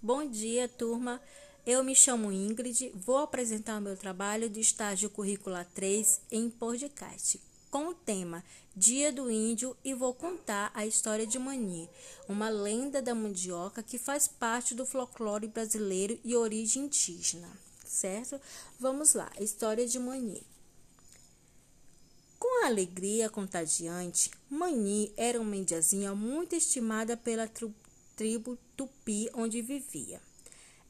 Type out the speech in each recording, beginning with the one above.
Bom dia, turma. Eu me chamo Ingrid, vou apresentar o meu trabalho de estágio curricular 3 em podcast, com o tema Dia do Índio e vou contar a história de Mani, uma lenda da mandioca que faz parte do folclore brasileiro e origem indígena, certo? Vamos lá, história de Mani. Com a alegria contagiante, Mani era uma indiazinha muito estimada pela tribo tupi onde vivia.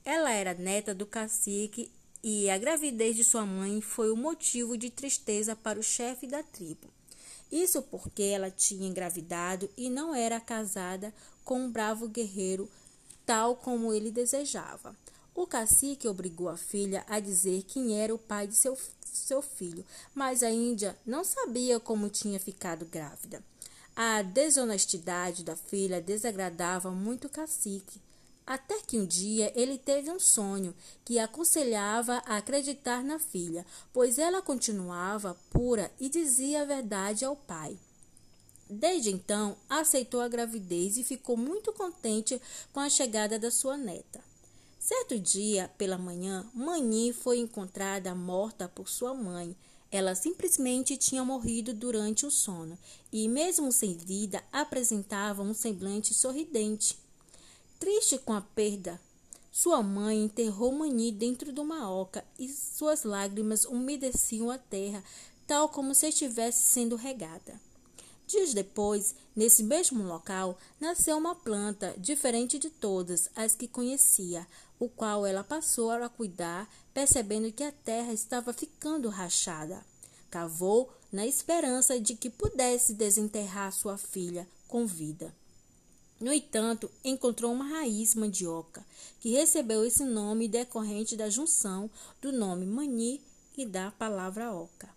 Ela era neta do cacique e a gravidez de sua mãe foi o motivo de tristeza para o chefe da tribo. Isso porque ela tinha engravidado e não era casada com um bravo guerreiro, tal como ele desejava. O cacique obrigou a filha a dizer quem era o pai de seu, seu filho, mas a Índia não sabia como tinha ficado grávida. A desonestidade da filha desagradava muito o cacique, até que um dia ele teve um sonho que aconselhava a acreditar na filha, pois ela continuava pura e dizia a verdade ao pai. Desde então, aceitou a gravidez e ficou muito contente com a chegada da sua neta. Certo dia, pela manhã, Mani foi encontrada morta por sua mãe ela simplesmente tinha morrido durante o sono e, mesmo sem vida, apresentava um semblante sorridente. Triste com a perda, sua mãe enterrou Mani dentro de uma oca e suas lágrimas umedeciam a terra, tal como se estivesse sendo regada. Dias depois, nesse mesmo local, nasceu uma planta diferente de todas as que conhecia, o qual ela passou a cuidar, percebendo que a terra estava ficando rachada. Cavou na esperança de que pudesse desenterrar sua filha com vida. No entanto, encontrou uma raiz mandioca, que recebeu esse nome decorrente da junção do nome mani e da palavra oca.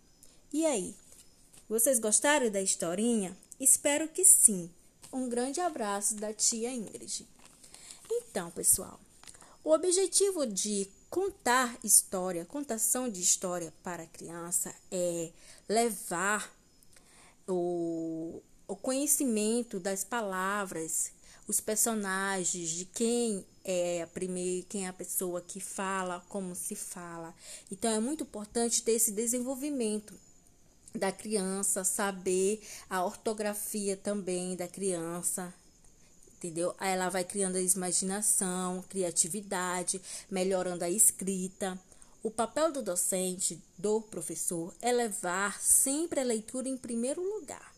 E aí, vocês gostaram da historinha? Espero que sim. Um grande abraço da tia Ingrid. Então, pessoal, o objetivo de contar história, contação de história para criança é levar o, o conhecimento das palavras, os personagens, de quem é a primeira, quem é a pessoa que fala, como se fala. Então é muito importante ter esse desenvolvimento da criança, saber a ortografia também da criança, entendeu? Aí ela vai criando a imaginação, criatividade, melhorando a escrita. O papel do docente, do professor, é levar sempre a leitura em primeiro lugar,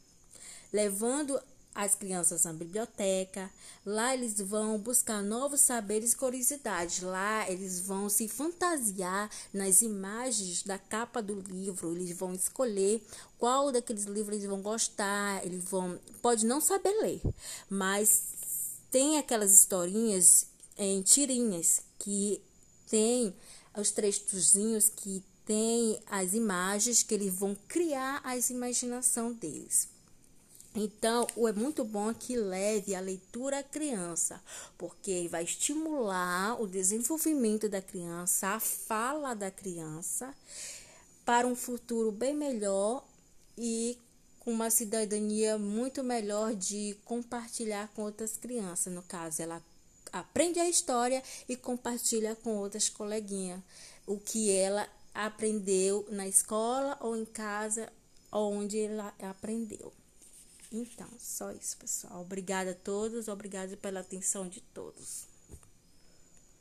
levando as crianças na biblioteca. Lá eles vão buscar novos saberes e curiosidades. Lá eles vão se fantasiar nas imagens da capa do livro. Eles vão escolher qual daqueles livros eles vão gostar. Eles vão, pode não saber ler, mas tem aquelas historinhas em tirinhas que tem os textozinhos que tem as imagens que eles vão criar a imaginação deles. Então, é muito bom que leve a leitura à criança, porque vai estimular o desenvolvimento da criança, a fala da criança, para um futuro bem melhor e com uma cidadania muito melhor de compartilhar com outras crianças. No caso, ela aprende a história e compartilha com outras coleguinhas o que ela aprendeu na escola ou em casa, onde ela aprendeu. Então, só isso, pessoal. Obrigada a todos, obrigada pela atenção de todos.